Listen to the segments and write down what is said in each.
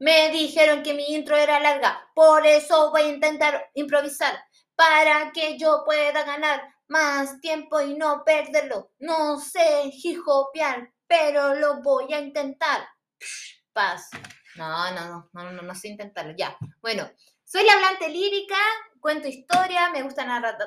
Me dijeron que mi intro era larga, por eso voy a intentar improvisar para que yo pueda ganar más tiempo y no perderlo. No sé hijopear, pero lo voy a intentar. Paz. No, no, no, no, no, no sé intentarlo. Ya. Bueno, soy la hablante lírica, cuento historia, me gusta narrar,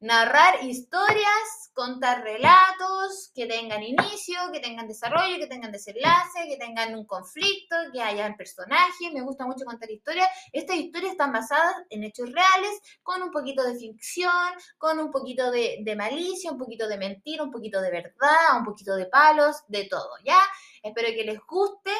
narrar historias, contar relatos que tengan inicio, que tengan desarrollo, que tengan desenlace, que tengan un conflicto, que haya personajes. Me gusta mucho contar historias. Estas historias están basadas en hechos reales, con un poquito de ficción, con un poquito de, de malicia, un poquito de mentira, un poquito de verdad, un poquito de palos, de todo, ¿ya? Espero que les guste.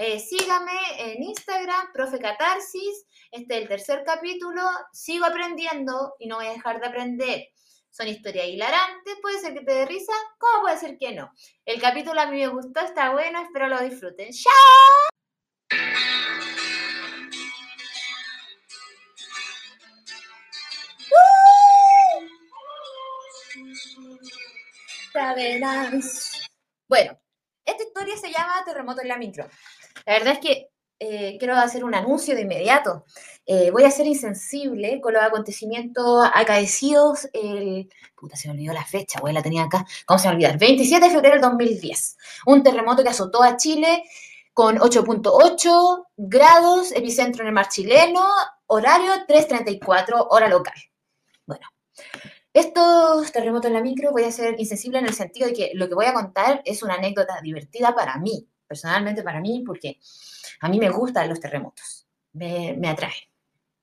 Eh, sígame en Instagram, profe Catarsis. Este es el tercer capítulo. Sigo aprendiendo y no voy a dejar de aprender. Son historias hilarantes, puede ser que te dé risa, como puede ser que no. El capítulo a mí me gustó, está bueno, espero lo disfruten. ¡Chao! Bueno, esta historia se llama Terremoto en la micro. La verdad es que eh, quiero hacer un anuncio de inmediato. Eh, voy a ser insensible con los acontecimientos acaecidos el... Puta, se me olvidó la fecha, güey, la tenía acá. ¿Cómo se me olvidar? 27 de febrero del 2010. Un terremoto que azotó a Chile con 8.8 grados, epicentro en el mar chileno, horario 3.34, hora local. Bueno, estos terremotos en la micro voy a ser insensible en el sentido de que lo que voy a contar es una anécdota divertida para mí, personalmente para mí, porque a mí me gustan los terremotos, me, me atraen.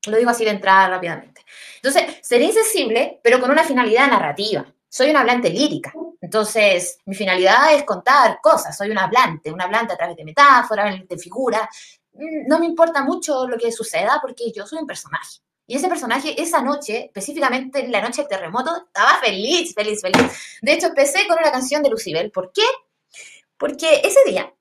Lo digo así de entrada rápidamente. Entonces, seré insensible, pero con una finalidad narrativa. Soy una hablante lírica. Entonces, mi finalidad es contar cosas. Soy una hablante, una hablante a través de metáforas, de figuras. Mm, no me importa mucho lo que suceda porque yo soy un personaje. Y ese personaje, esa noche, específicamente en la noche del terremoto, estaba feliz, feliz, feliz. De hecho, empecé con una canción de Lucibel. ¿Por qué? Porque ese día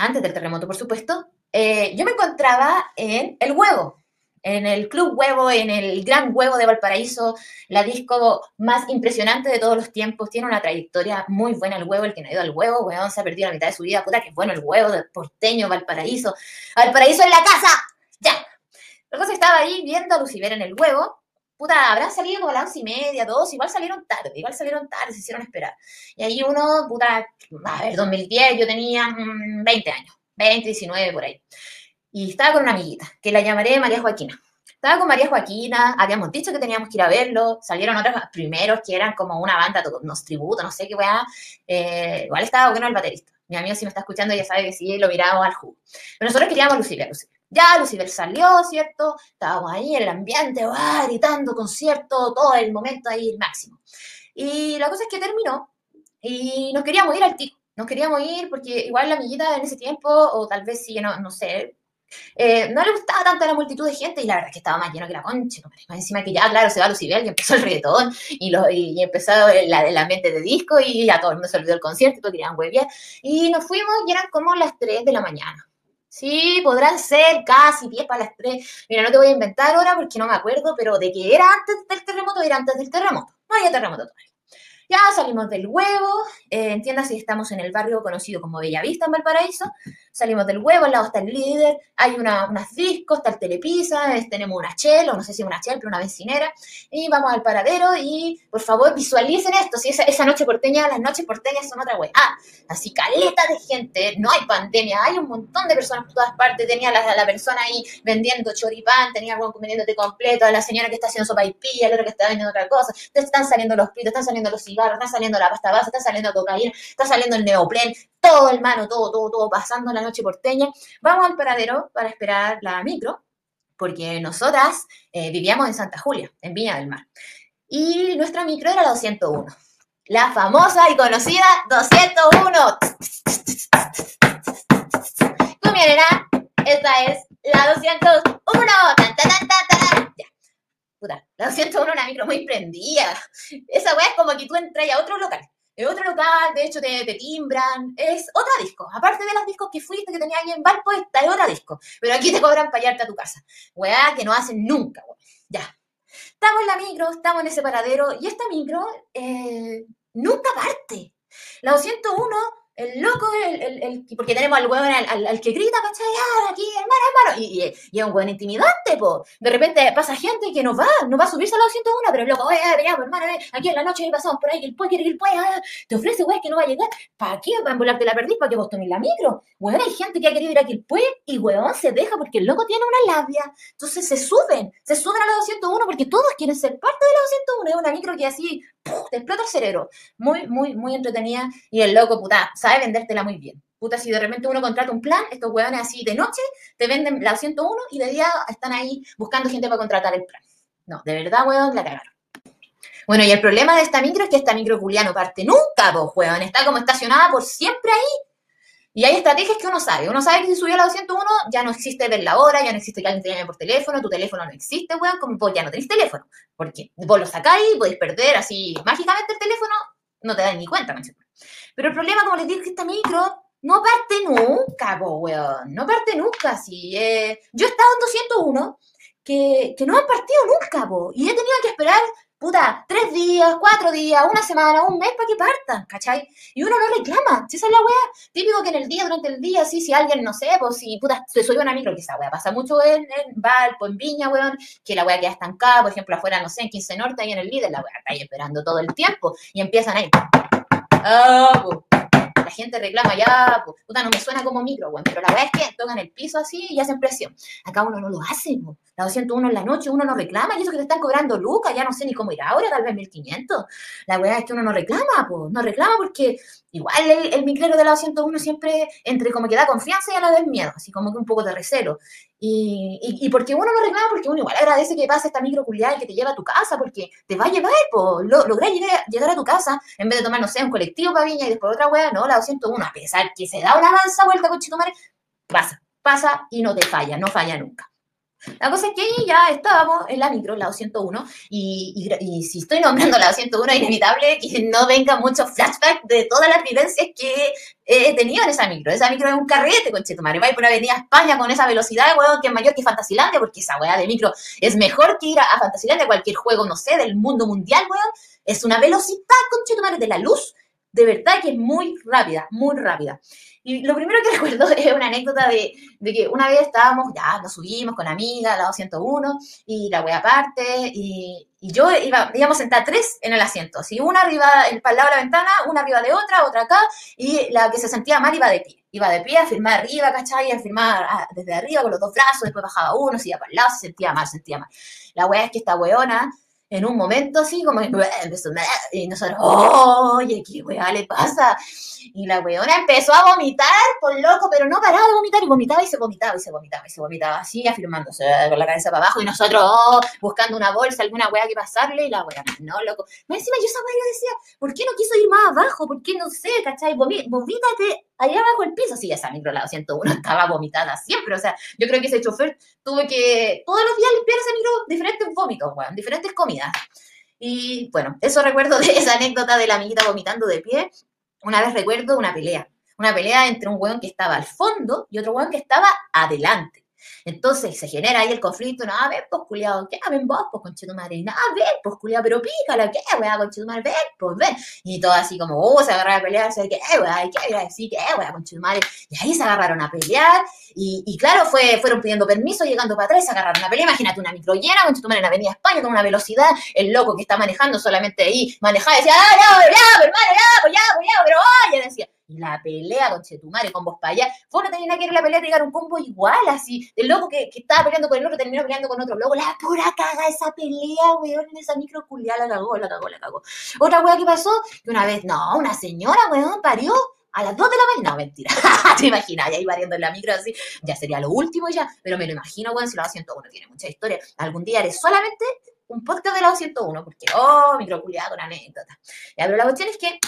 antes del terremoto, por supuesto, eh, yo me encontraba en El Huevo, en el Club Huevo, en el Gran Huevo de Valparaíso, la disco más impresionante de todos los tiempos. Tiene una trayectoria muy buena el huevo, el que no ha ido al huevo, weón, se ha perdido la mitad de su vida, puta, que bueno el huevo de porteño, Valparaíso. Valparaíso en la casa, ya. Se estaba ahí viendo a Lucifer en el huevo. Puta, habrán salido como a las once y media, dos, igual salieron tarde, igual salieron tarde, se hicieron esperar. Y ahí uno, puta, a ver, 2010, yo tenía 20 mm, años, 20, 19 por ahí. Y estaba con una amiguita, que la llamaré María Joaquina. Estaba con María Joaquina, habíamos dicho que teníamos que ir a verlo, salieron otros primeros que eran como una banda, unos tributos, no sé qué weá. Eh, igual estaba bueno el baterista. Mi amigo si me está escuchando ya sabe que sí, lo miramos al jugo. Pero nosotros queríamos Lucibel, Lucibel. Ya Lucibel salió, ¿cierto? Estábamos ahí en el ambiente, va, gritando, concierto, todo el momento ahí, el máximo. Y la cosa es que terminó y nos queríamos ir al tiro, nos queríamos ir porque igual la amiguita en ese tiempo, o tal vez sí, no, sé, eh, no le gustaba tanto a la multitud de gente y la verdad es que estaba más lleno que la concha. Más encima que ya, claro, se va Lucibel y empezó el reggaetón y, lo, y, empezó el, ambiente de disco y ya todo el mundo se olvidó el concierto y todos querían hueviar. Y nos fuimos y eran como las 3 de la mañana. Sí, podrán ser casi 10 para las 3. Mira, no te voy a inventar ahora porque no me acuerdo, pero de que era antes del terremoto, era antes del terremoto. No había terremoto todavía. Ya salimos del huevo, eh, si estamos en el barrio conocido como Bellavista en Valparaíso. Salimos del huevo, al lado está el líder, hay una, unas discos, está el telepisa, tenemos una chel, o no sé si una chel, pero una bencinera. Y vamos al paradero y por favor visualicen esto. Si esa, esa noche porteña, las noches porteñas son otra wea. Ah, así caleta de gente, no hay pandemia, hay un montón de personas por todas partes. Tenía la, la persona ahí vendiendo choripán, tenía algo vendiéndote completo, la señora que está haciendo sopa y pilla, otro que está vendiendo otra cosa. Te están saliendo los pitos, están saliendo los cigarros está saliendo la pasta base, está saliendo cocaína, está saliendo el neoplen, todo hermano, todo, todo, todo pasando la noche porteña. Vamos al paradero para esperar la micro, porque nosotras eh, vivíamos en Santa Julia, en Viña del Mar. Y nuestra micro era la 201. La famosa y conocida 201. Comiera, esta es la 201. Tan, tan, tan, ya. Puta, la 201 una micro muy prendida. Esa weá es como que tú entras a otro local. En otro local, de hecho, te, timbran. Es otra disco. Aparte de los discos que fuiste, que tenía ahí en Valpo, esta es otra disco. Pero aquí te cobran para a tu casa. Weá que no hacen nunca, weá. Ya. Estamos en la micro, estamos en ese paradero, y esta micro eh, nunca parte. La 201 el loco, el, el, el- porque tenemos al weón al, al- al que grita, ¿cachai? Ah, aquí, hermano, hermano. Y, y, y es un weón intimidante, po. De repente pasa gente que no va, no va a subirse a la 201, pero el loco, oye, ya, pues, hermano, eh, aquí en la noche pasamos por ahí, el puede, quiere que el puede, ah, te ofrece, weón, que no va a llegar. ¿Para qué? ¿Para embolarte la perdiz? ¿Para que vos tomes la micro? Weón, hay gente que ha querido ir a que el puede y weón se deja porque el loco tiene una labia. Entonces se suben, se suben a la 201 porque todos quieren ser parte de la 201. Es una micro que así, ¡puf! te explota el cerebro. Muy, muy, muy entretenida. Y el loco, puta, sabe vendértela muy bien. Puta, si de repente uno contrata un plan, estos hueones así de noche te venden la 101 y de día están ahí buscando gente para contratar el plan. No, de verdad, hueón, la cagaron. Bueno, y el problema de esta micro es que esta micro no parte nunca, pues, hueón. Está como estacionada por siempre ahí. Y hay estrategias que uno sabe. Uno sabe que si subió a la 201 ya no existe ver la hora, ya no existe que alguien te llame por teléfono, tu teléfono no existe, weón, como vos ya no tenés teléfono. Porque vos lo sacáis, podéis perder así mágicamente el teléfono, no te das ni cuenta, manche. Pero el problema, como les digo, es que esta micro no parte nunca, po, weón. No parte nunca, sí. Eh, yo he estado en 201 que, que no han partido nunca, po. Y he tenido que esperar, puta, tres días, cuatro días, una semana, un mes para que partan, ¿cachai? Y uno no reclama. Si esa es la weá, típico que en el día, durante el día, sí, si alguien, no sé, pues si, puta, se subió una micro, que esa weá pasa mucho en, en Valpo, en Viña, weón, que la weá queda estancada, por ejemplo, afuera, no sé, en 15 Norte, ahí en el líder, la weá está ahí esperando todo el tiempo, y empiezan ahí. Ah, po. La gente reclama ya, po. puta, no me suena como micro, weón, pero la verdad es que tocan el piso así y hacen presión. Acá uno no lo hace, po. La 201 en la noche uno no reclama, y eso que te están cobrando lucas, ya no sé ni cómo ir ahora, tal vez 1500. La verdad es que uno no reclama, po. No reclama porque igual el, el micrero de la 201 siempre entre como que da confianza y a la vez miedo, así como que un poco de recelo. Y, y, y porque uno no reclama, porque uno igual agradece que pase esta micro culiada y que te lleva a tu casa, porque te va a llevar, po. Lo, lograr llegar, a tu casa en vez de tomar, no sé, un colectivo para Viña y después otra wea, no, la 201, a pesar que se da una mansa vuelta con Chitumare, pasa, pasa y no te falla, no falla nunca. La cosa es que ahí ya estábamos en la micro, la 201, y, y, y si estoy nombrando la 201, es inevitable que no venga mucho flashback de todas las vivencias que he tenido en esa micro. Esa micro es un carrete, conchetumare. Va por Avenida España con esa velocidad, weón, que es mayor que Fantasilandia, porque esa weá de micro es mejor que ir a, a Fantasilandia, cualquier juego, no sé, del mundo mundial, weón. Es una velocidad, conchetumare, de la luz, de verdad que es muy rápida, muy rápida. Y lo primero que recuerdo es una anécdota de, de, que una vez estábamos, ya nos subimos con amiga, la 201, y la wea aparte, y, y, yo iba, íbamos a sentar tres en el asiento, así una arriba, el, lado de la ventana, una arriba de otra, otra acá, y la que se sentía mal iba de pie. Iba de pie a firmar arriba, ¿cachai? A firmar desde arriba con los dos brazos, después bajaba uno, se iba para el lado, se sentía mal, se sentía mal. La wea es que esta weona en un momento así, como empezó, y nosotros, oye, ¿qué weá le pasa? Y la weona empezó a vomitar, por loco, pero no paraba de vomitar, y vomitaba y se vomitaba, y se vomitaba, y se vomitaba, así, afirmándose con la cabeza para abajo, y nosotros, oh, buscando una bolsa, alguna weá que pasarle, y la weona, no, loco. Encima yo esa weá yo decía, ¿por qué no quiso ir más abajo? ¿Por qué no sé, cachai? Vomítate allá abajo el piso, sí, esa micro, la 101, estaba vomitada siempre, o sea, yo creo que ese chofer tuvo que todos los días limpiar ese micro diferentes vómitos, weón, diferentes comidas. Y bueno, eso recuerdo de esa anécdota de la amiguita vomitando de pie. Una vez recuerdo una pelea, una pelea entre un weón que estaba al fondo y otro weón que estaba adelante. Entonces se genera ahí el conflicto, no, a ver, pues culiado, ¿qué? Ven vos, pues conchetumare, no, a ver, pues culiado, pero pícala, ¿qué, weá, conchetumare? Ven, pues ven. Y todo así como, oh, se agarraron a pelear, ¿qué, weá? ¿Qué iba a decir? ¿Qué, weá, conchetumare? Y ahí se agarraron a pelear, y, y claro, fue, fueron pidiendo permiso, llegando para atrás, se agarraron a pelear. Imagínate una micro llena, conchetumare, en Avenida España, con una velocidad, el loco que está manejando solamente ahí, manejaba, decía, ah, ya, hermano, ya, pues ya, pues ya, pero oye, decía, la pelea con Chetumare, con vos para allá. Vos no tenías que ir a la pelea, llegar un combo igual, así. El loco que, que, estaba peleando con el otro terminó peleando con otro loco. La pura caga esa pelea, weón, en esa micro culiada la cagó, la cagó, la cagó. Otra weá que pasó, que una vez, no, una señora, weón, parió. A las 2 de la mañana, no, mentira. Te imaginas, ya ahí variando en la micro así, ya sería lo último ya, pero me lo imagino, weón, si la 101 tiene mucha historia. Algún día haré solamente un podcast de la 101, porque, oh, microculiada con anécdota. Ya, pero la cuestión es que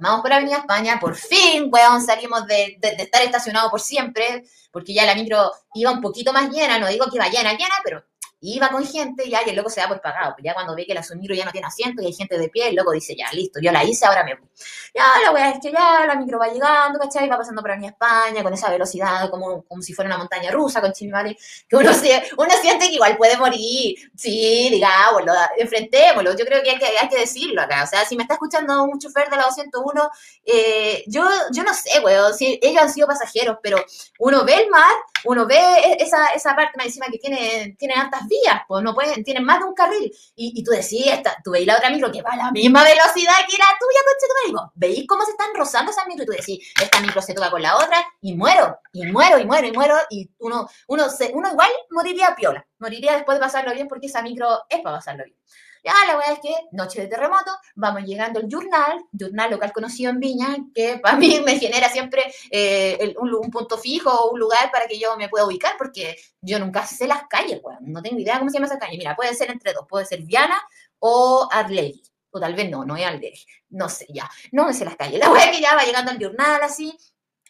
Vamos por Avenida España, por fin, weón, salimos de, de, de, estar estacionado por siempre, porque ya la micro iba un poquito más llena, no digo que iba llena, llena, pero iba con gente, ya, y el loco se da por pagado. Pues ya cuando ve que la micro ya no tiene asiento y hay gente de pie, el loco dice, ya, listo, yo la hice, ahora me voy. Ya, la weá es que ya la micro va llegando, ¿cachai? Va pasando por Avenida España con esa velocidad, como, como si fuera una montaña rusa con Chimimari, que uno, uno siente que igual puede morir. Sí, digámoslo, enfrentémoslo. Yo creo que hay, que hay que decirlo acá. O sea, si me está escuchando un chofer de la 201, eh, yo, yo no sé, weón, si ellos han sido pasajeros, pero uno ve el mar, uno ve e, esa, esa parte encima que tiene, tiene altas vías, pues no pueden, tienen más de un carril. Y, y tú decís, tú veis la otra micro que va a la misma velocidad que la tuya, coche, tú digo, veis cómo se están rozando esas micro y tú decís, esta micro se toca con la otra y muero, y muero, y muero, y muero, y uno, uno, se, uno igual moriría piola, moriría después de pasarlo bien porque esa micro es para pasarlo bien. Ya, la verdad es que, noche de terremoto, vamos llegando al Journal, Journal local conocido en Viña, que para mí me genera siempre eh, un, punto fijo o un lugar para que yo me pueda ubicar, porque yo nunca sé las calles, no tengo idea cómo se llama esa calle. Mira, puede ser entre dos, puede ser Viana o Arlegui. O tal vez no, no es Arlegui. No sé, ya. No sé las calles. La es que ya va llegando al Journal así,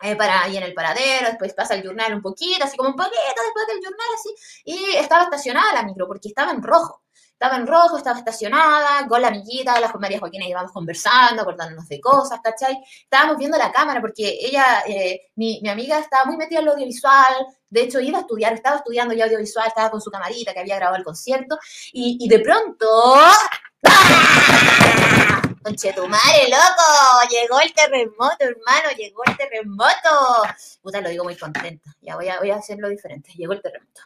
eh, para ahí en el paradero, después pasa el Journal un poquito, así como un poquito después del Journal, así, y estaba estacionada la micro, porque estaba en rojo estaba en rojo, estaba estacionada, con la amiguita, la María Joaquina íbamos conversando, acordándonos de cosas, ¿cachai? Estábamos viendo la cámara porque ella, eh, mi, mi, amiga estaba muy metida en lo audiovisual, de hecho iba a estudiar, estaba estudiando ya audiovisual, estaba con su camarita que había grabado el concierto, y, y de pronto... ¡Ah! Conchetumare, loco, llegó el terremoto, hermano, llegó el terremoto. Puta, lo digo muy contenta. Ya voy a, voy a hacerlo diferente. Llegó el terremoto.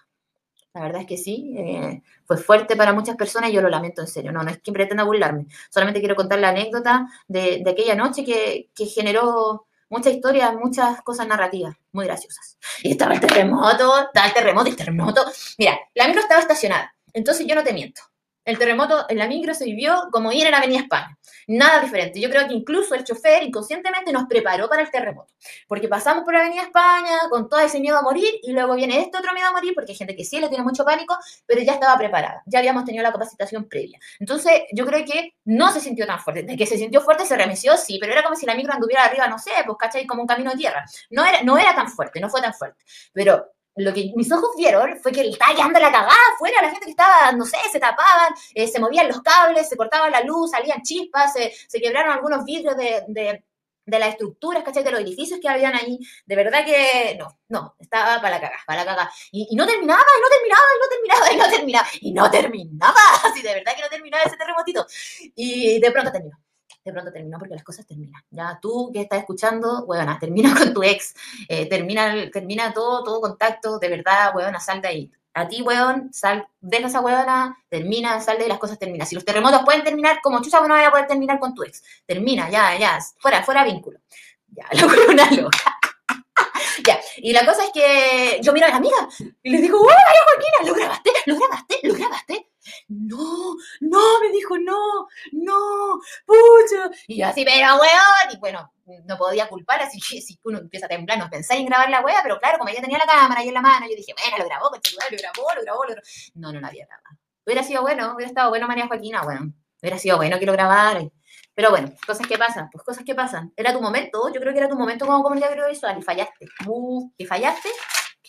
La verdad es que sí, eh, fue fuerte para muchas personas y yo lo lamento en serio. No, no es que pretenda burlarme. Solamente quiero contar la anécdota de, de aquella noche que, que generó mucha historia, muchas cosas narrativas muy graciosas. Y estaba el terremoto, estaba el terremoto, el terremoto. Mira, la micro estaba estacionada, entonces yo no te miento. El terremoto en la micro se vivió como ir en Avenida España. Nada diferente. Yo creo que incluso el chofer inconscientemente nos preparó para el terremoto. Porque pasamos por Avenida España con todo ese miedo a morir y luego viene este otro miedo a morir porque hay gente que sí le tiene mucho pánico, pero ya estaba preparada. Ya habíamos tenido la capacitación previa. Entonces yo creo que no se sintió tan fuerte. De que se sintió fuerte se remeció, sí, pero era como si la micro anduviera arriba, no sé, pues cachai, como un camino de tierra. No era, no era tan fuerte, no fue tan fuerte. Pero lo que mis ojos vieron fue que estaba quedando la cagada afuera, la gente que estaba, no sé, se tapaban, eh, se movían los cables, se cortaba la luz, salían chispas, se, quebraron algunos vidrios de, de, de las estructuras, ¿cachai? De los edificios que habían ahí. De verdad que no, no, estaba para la cagada, para la cagada. Y, no terminaba, y no terminaba, y no terminaba, y no terminaba, y no terminaba. Así de verdad que no terminaba ese terremotito. Y de pronto terminó pronto terminó porque las cosas terminan. Ya tú que estás escuchando, huevona, termina con tu ex, eh, termina, termina todo, todo contacto, de verdad, huevona, sal de ahí. A ti, huevón, sal, deja esa huevona, termina, sal de ahí, las cosas terminan. Si los terremotos pueden terminar, como chucha, no vaya a poder terminar con tu ex. Termina, ya, ya, fuera, fuera vínculo. Ya, la huevona loca. ya, y la cosa es que yo miro a la amiga y le digo, ¡Oh, María Joaquina! ¿Lo grabaste? ¿Lo grabaste? No, no, pucha. Y yo así, pero weón, y bueno, no podía culpar, así que si uno empieza a temblar, no pensáis en grabar la wea, pero claro, como ella tenía la cámara ahí en la mano, yo dije, bueno, lo grabó, lo grabó, lo grabó, lo grabó. No, no, no había nada. Hubiera sido bueno, hubiera estado bueno María Joaquina, bueno, hubiera sido bueno que lo grabara. Pero bueno, cosas que pasan, pues cosas que pasan. Era tu momento, yo creo que era tu momento como comunidad audiovisual y fallaste. Uh, y fallaste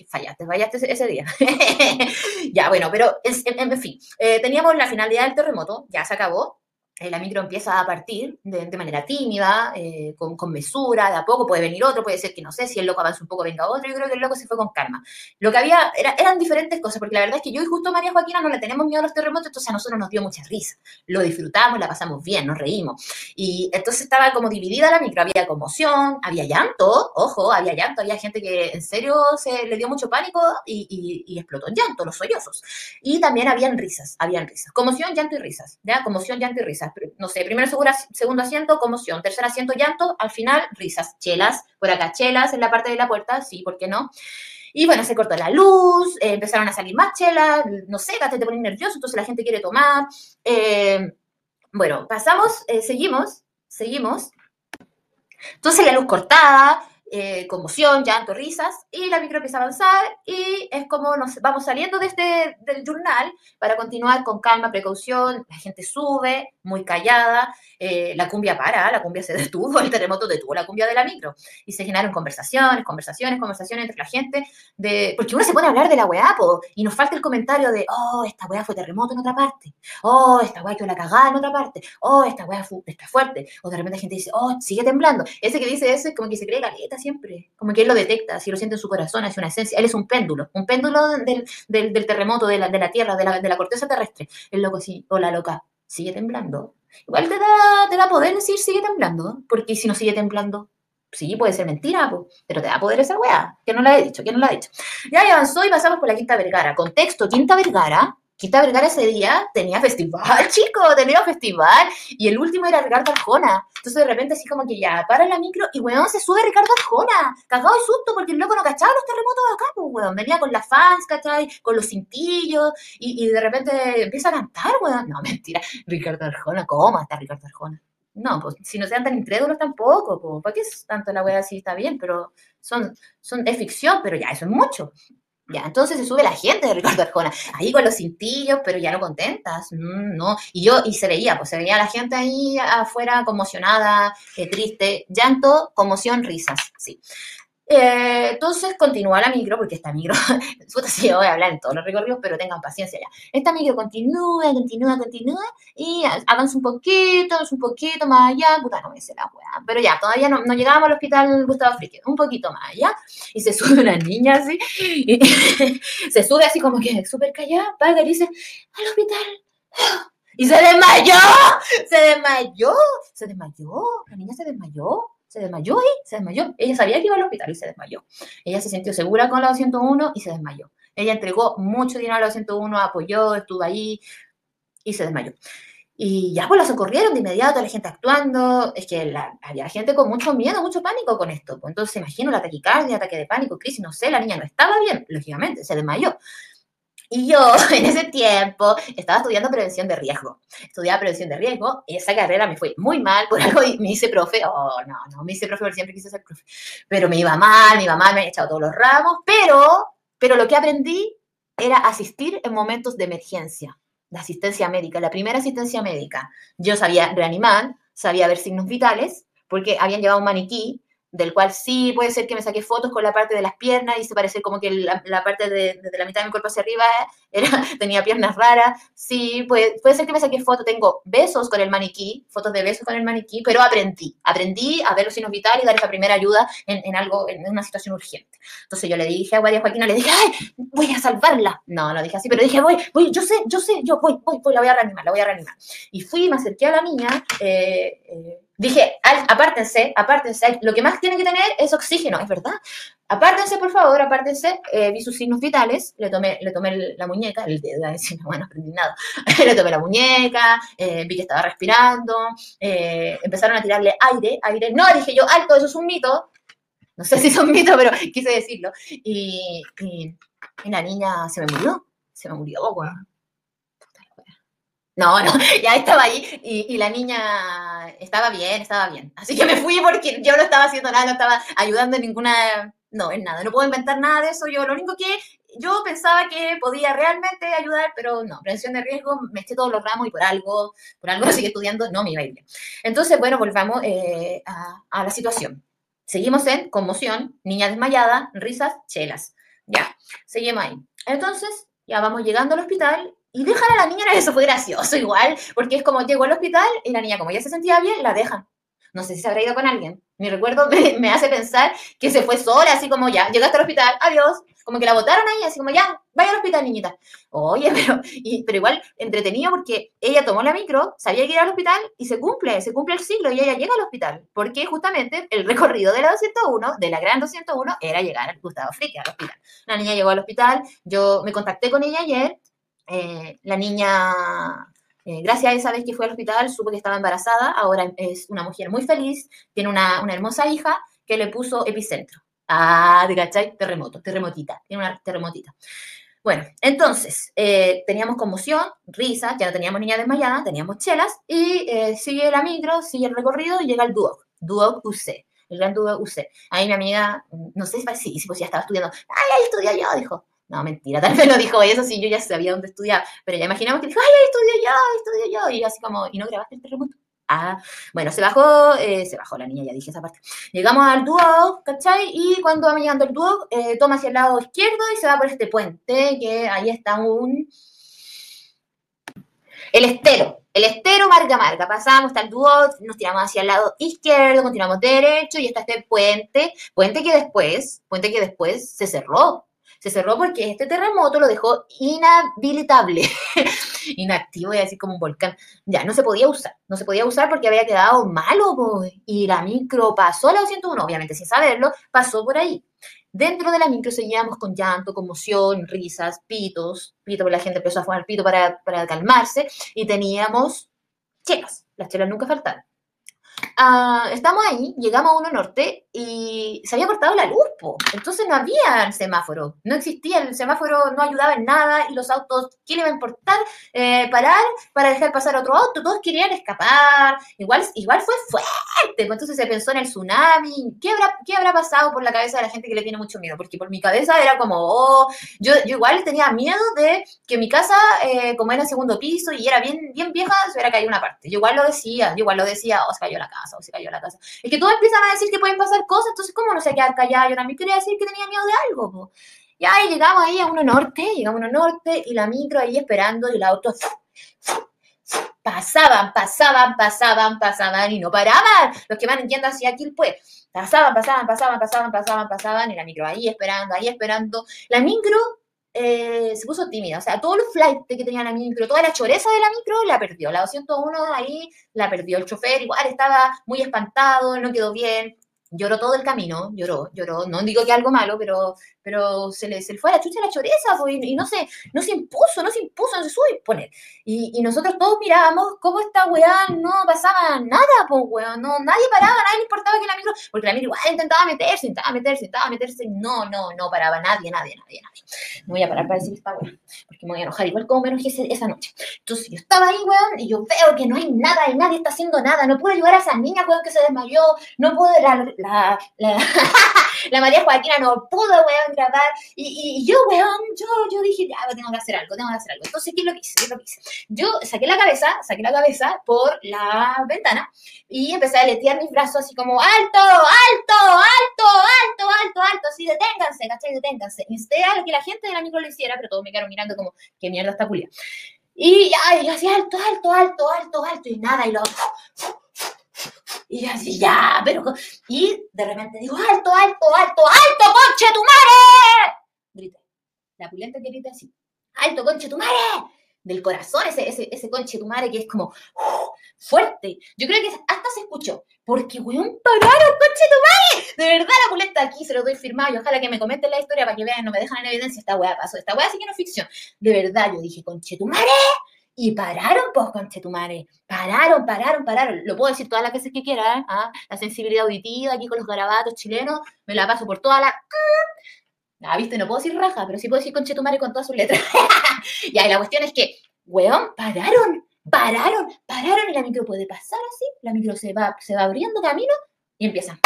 fallaste, fallaste ese, día. ya, bueno, pero en, fin, eh, teníamos la finalidad del terremoto, ya se acabó, eh, la micro empieza a partir de, manera tímida, eh, con, con, mesura, de a poco puede venir otro, puede ser que no sé, si el loco avanza un poco, venga otro, yo creo que el loco se fue con calma. Lo que había era, eran diferentes cosas, porque la verdad es que yo y justo María Joaquina no le tenemos miedo a los terremotos, entonces a nosotros nos dio mucha risa, lo disfrutamos, la pasamos bien, nos reímos. Y entonces estaba como dividida la micro, había conmoción, había llanto, ojo, había llanto, había gente que en serio se le dio mucho pánico y, y, explotó en llanto, los sollozos. Y también habían risas, habían risas, conmoción, llanto y risas, ¿ya? Conmoción, llanto y risas no sé, primero segundo asiento, conmoción, tercer asiento, llanto, al final, risas, chelas, por acá chelas en la parte de la puerta, sí, ¿por qué no? Y bueno, se cortó la luz, eh, empezaron a salir más chelas, no sé, te pones nervioso, entonces la gente quiere tomar. Eh, bueno, pasamos, eh, seguimos, seguimos. Entonces la luz cortada, eh, conmoción, llanto, risas, y la micro empieza a avanzar y es como nos vamos saliendo de este, del journal para continuar con calma, precaución, la gente sube, muy callada, eh, la cumbia para, la cumbia se detuvo, el terremoto detuvo la cumbia de la micro. Y se generaron conversaciones, conversaciones, conversaciones entre la gente, de, porque uno se pone a hablar de la weá, po, y nos falta el comentario de, oh, esta weá fue terremoto en otra parte, oh, esta weá quedó la cagada en otra parte, oh, esta weá está fuerte, o de repente la gente dice, oh, sigue temblando. Ese que dice eso es como que se cree caleta siempre, como que él lo detecta, si lo siente en su corazón, es una esencia, él es un péndulo, un péndulo del, del, terremoto, de la, de la tierra, de la, de la corteza terrestre, el loco sí, o la loca, sigue temblando. Igual te da, te da poder decir sigue temblando, porque si no sigue temblando, sí, puede ser mentira, pero te da poder esa weá, que no la he dicho, que no la ha dicho. Ya avanzó y pasamos por la Quinta Vergara. Contexto, Quinta Vergara, Quinta Vergara ese día tenía festival, chico, tenía festival. Y el último era Ricardo Arjona. Entonces de repente así como que ya para la micro y weón se sube Ricardo Arjona. Cagado y susto porque el loco no cachaba los terremotos de acá, pues weón. Venía con las fans, ¿cachai? Con los cintillos. Y, y de repente empieza a cantar, weón. No, mentira. Ricardo Arjona, ¿cómo está Ricardo Arjona? No, pues si no sean tan incrédulos tampoco, pues, ¿para qué es tanto la weá así? Está bien, pero son, son, es ficción, pero ya, eso es mucho. Ya, entonces se sube la gente de Ricardo Arjona, ahí con los cintillos, pero ya no contentas, mm, no. Y yo, y se veía, pues se veía la gente ahí afuera conmocionada, eh, triste, llanto, conmoción, risas, sí. Eh, entonces continúa la micro, porque esta micro, puta, sí, voy a hablar en todos los recorridos, pero tengan paciencia ya. Esta micro continúa, continúa, continúa, y avanza un poquito, avanza un poquito más allá, puta, no me sé la weá, pero ya, todavía no, no llegábamos al hospital Gustavo Friki, un poquito más allá, y se sube una niña así, y se sube así como que súper callada, paga y dice, al hospital, y se desmayó, se desmayó, se desmayó, la niña se desmayó se desmayó y se desmayó. Ella sabía que iba al hospital y se desmayó. Ella se sintió segura con la 201 y se desmayó. Ella entregó mucho dinero a la 201, apoyó, estuvo ahí y se desmayó. Y ya pues la socorrieron de inmediato, la gente actuando. Es que había gente con mucho miedo, mucho pánico con esto. Entonces, imagino la taquicardia, ataque de pánico, crisis, no sé, la niña no estaba bien, lógicamente, se desmayó. Y yo en ese tiempo estaba estudiando prevención de riesgo. Estudiaba prevención de riesgo esa carrera me fue muy mal. Por algo me hice profe. Oh, no, no, me hice profe porque siempre quise ser profe. Pero me iba mal, me iba mal, me han echado todos los ramos. Pero, pero lo que aprendí era asistir en momentos de emergencia, de asistencia médica, la primera asistencia médica. Yo sabía reanimar, sabía ver signos vitales, porque habían llevado un maniquí del cual sí puede ser que me saqué fotos con la parte de las piernas y se parece como que la, parte de, la mitad de mi cuerpo hacia arriba era, tenía piernas raras. Sí, puede, puede ser que me saqué fotos. Tengo besos con el maniquí, fotos de besos con el maniquí, pero aprendí. Aprendí a ver los signos vitales y dar esa primera ayuda en, algo, en una situación urgente. Entonces yo le dije a María Joaquina, le dije, ¡ay, voy a salvarla! No, no dije así, pero dije, voy, voy, yo sé, yo sé, yo voy, voy, voy, la voy a reanimar, la voy a reanimar. Y fui, me acerqué a la niña, eh, eh Dije, apártense, apártense, lo que más tienen que tener es oxígeno, es verdad. Apártense, por favor, apártense. Eh, vi sus signos vitales, le tomé, le tomé la muñeca, el dedo, bueno, aprendí nada. le tomé la muñeca, eh, vi que estaba respirando, eh, empezaron a tirarle aire, aire. No, dije yo, alto, eso es un mito. No sé si es un mito, pero quise decirlo. Y, y, la niña se me murió, se me murió, weón. No, no, ya estaba ahí y, la niña estaba bien, estaba bien. Así que me fui porque yo no estaba haciendo nada, no estaba ayudando en ninguna, no, en nada, no puedo inventar nada de eso. Yo lo único que yo pensaba que podía realmente ayudar, pero no, prevención de riesgo, me eché todos los ramos y por algo, por algo sigue estudiando, no me iba. Entonces, bueno, volvamos eh, a, a la situación. Seguimos en conmoción, niña desmayada, risas, chelas. Ya, seguimos ahí. Entonces, ya vamos llegando al hospital y dejan a la niña, eso fue gracioso igual, porque es como llegó al hospital y la niña, como ya se sentía bien, la dejan. No sé si se habrá ido con alguien. Mi recuerdo me, hace pensar que se fue sola, así como ya, llegaste al hospital, adiós. Como que la botaron ahí, así como ya, vaya al hospital, niñita. Oye, pero, pero igual entretenido porque ella tomó la micro, sabía que ir al hospital y se cumple, se cumple el siglo y ella llega al hospital. Porque justamente el recorrido de la 201, de la gran 201, era llegar al Gustavo Friki, al hospital. La niña llegó al hospital, yo me contacté con ella ayer eh, la niña, eh, gracias a esa vez que fue al hospital, supo que estaba embarazada, ahora es una mujer muy feliz, tiene una, hermosa hija que le puso epicentro. Ah, ¿de cachai? Terremoto, terremotita, tiene una terremotita. Bueno, entonces, eh, teníamos conmoción, risa, ya no teníamos niña desmayada, teníamos chelas, y sigue la micro, sigue el recorrido y llega el Duoc, Duoc UC, el gran Duoc UC. Ahí mi amiga, no sé si, si pues ya estaba estudiando, ay, ahí estudia yo, dijo, no, mentira, tal vez no dijo eso, sí, yo ya sabía dónde estudiar, pero ya imaginamos que dijo, ay, estudio yo, estudio yo, y así como, ¿y no grabaste el terremoto? Ah, bueno, se bajó, eh, se bajó la niña, ya dije esa parte. Llegamos al dúo, ¿cachai? Y cuando vamos llegando al dúo, eh, toma hacia el lado izquierdo y se va por este puente, que ahí está un... El estero, el estero marca marca. Pasamos hasta el dúo, nos tiramos hacia el lado izquierdo, continuamos derecho y está este puente, puente que después, puente que después se cerró se cerró porque este terremoto lo dejó inhabilitable, inactivo, y así como un volcán. Ya, no se podía usar, no se podía usar porque había quedado malo, y la micro pasó a la 201, obviamente sin saberlo, pasó por ahí. Dentro de la micro seguíamos con llanto, conmoción, risas, pitos, pito, porque la gente empezó a fumar pito para, para calmarse, y teníamos chelas, las chelas nunca faltaron. Ah, estamos ahí, llegamos a uno norte y se había cortado la luz, entonces no había semáforo, no existía, el semáforo no ayudaba en nada y los autos, ¿qué le iba a importar? Eh, parar para dejar pasar otro auto, todos querían escapar, igual, igual fue fuerte, entonces se pensó en el tsunami, ¿qué habrá, ¿qué habrá pasado por la cabeza de la gente que le tiene mucho miedo? Porque por mi cabeza era como, oh, yo, igual tenía miedo de que mi casa, eh, como era segundo piso y era bien, bien vieja, se hubiera caído una parte, yo igual lo decía, yo igual lo decía, oh, se cayó la casa, o se cayó la casa. Es que todos empiezan a decir que pueden pasar cosas, entonces, ¿cómo no se quedar callado? Yo también quería decir que tenía miedo de algo. Ya y llegamos ahí a uno norte, llegamos a uno norte y la micro ahí esperando y el auto pasaban, pasaban, pasaban, pasaban y no paraban. Los que van en tienda hacia aquí, pues, pasaban, pasaban, pasaban, pasaban, pasaban, pasaban y la micro ahí esperando, ahí esperando. La micro eh, se puso tímida. O sea, todos los flights que tenía la micro, toda la choreza de la micro la perdió. La 201 ahí la perdió. El chofer igual estaba muy espantado, no quedó bien. Lloró todo el camino, lloró, lloró. No digo que algo malo, pero pero se le, se le fue a la chucha la choreza, pues, y, no se, no se impuso, no se impuso, no se supo imponer. Y, nosotros todos mirábamos cómo esta weá no pasaba nada, pues weón, no, nadie paraba, nadie le importaba que la micro, porque la micro igual intentaba meterse, intentaba meterse, intentaba meterse, no, no, no paraba nadie, nadie, nadie, nadie. Me voy a parar para decir esta weá, porque me voy a enojar igual como me enojé esa noche. Entonces yo estaba ahí, weón, y yo veo que no hay nada y nadie está haciendo nada, no pude ayudar a esa niña, weón, que se desmayó, no pude, la, la, la, la María Joaquina no pudo, weón, grabar. Y, y, yo, weón, yo, yo dije, ya, tengo que hacer algo, tengo que hacer algo. Entonces, ¿qué es lo que hice? ¿Qué es lo que hice? Yo saqué la cabeza, saqué la cabeza por la ventana y empecé a letear mis brazos así como, alto, alto, alto, alto, alto, alto, así, deténganse, ¿cachai? Deténganse. Insté a que la gente de la micro lo hiciera, pero todos me quedaron mirando como, qué mierda está culia. Y, ay, yo hacía alto, alto, alto, alto, alto, y nada, y lo y así, ya, pero. Y de repente digo, alto, alto, alto, alto, conche tu madre. Grita. La pulenta que grita así, alto, conche tu madre. Del corazón, ese, ese, ese conche tu madre que es como fuerte. Yo creo que hasta se escuchó. Porque, weón, pararon, conche tu madre. De verdad, la pulenta aquí se lo doy firmado. Y ojalá que me comenten la historia para que vean, no me dejan en evidencia esta weá pasó. Esta weá sí que no es ficción. De verdad, yo dije, conche tu madre. Y pararon, pues, conchetumare. Pararon, pararon, pararon. Lo puedo decir todas las veces que quiera, ¿eh? ¿Ah? La sensibilidad auditiva aquí con los garabatos chilenos, me la paso por toda la. Ah, viste, no puedo decir raja, pero sí puedo decir conchetumare con todas sus letras. y la cuestión es que, weón, pararon, pararon, pararon y la micro puede pasar así, la micro se va, se va abriendo camino y empieza.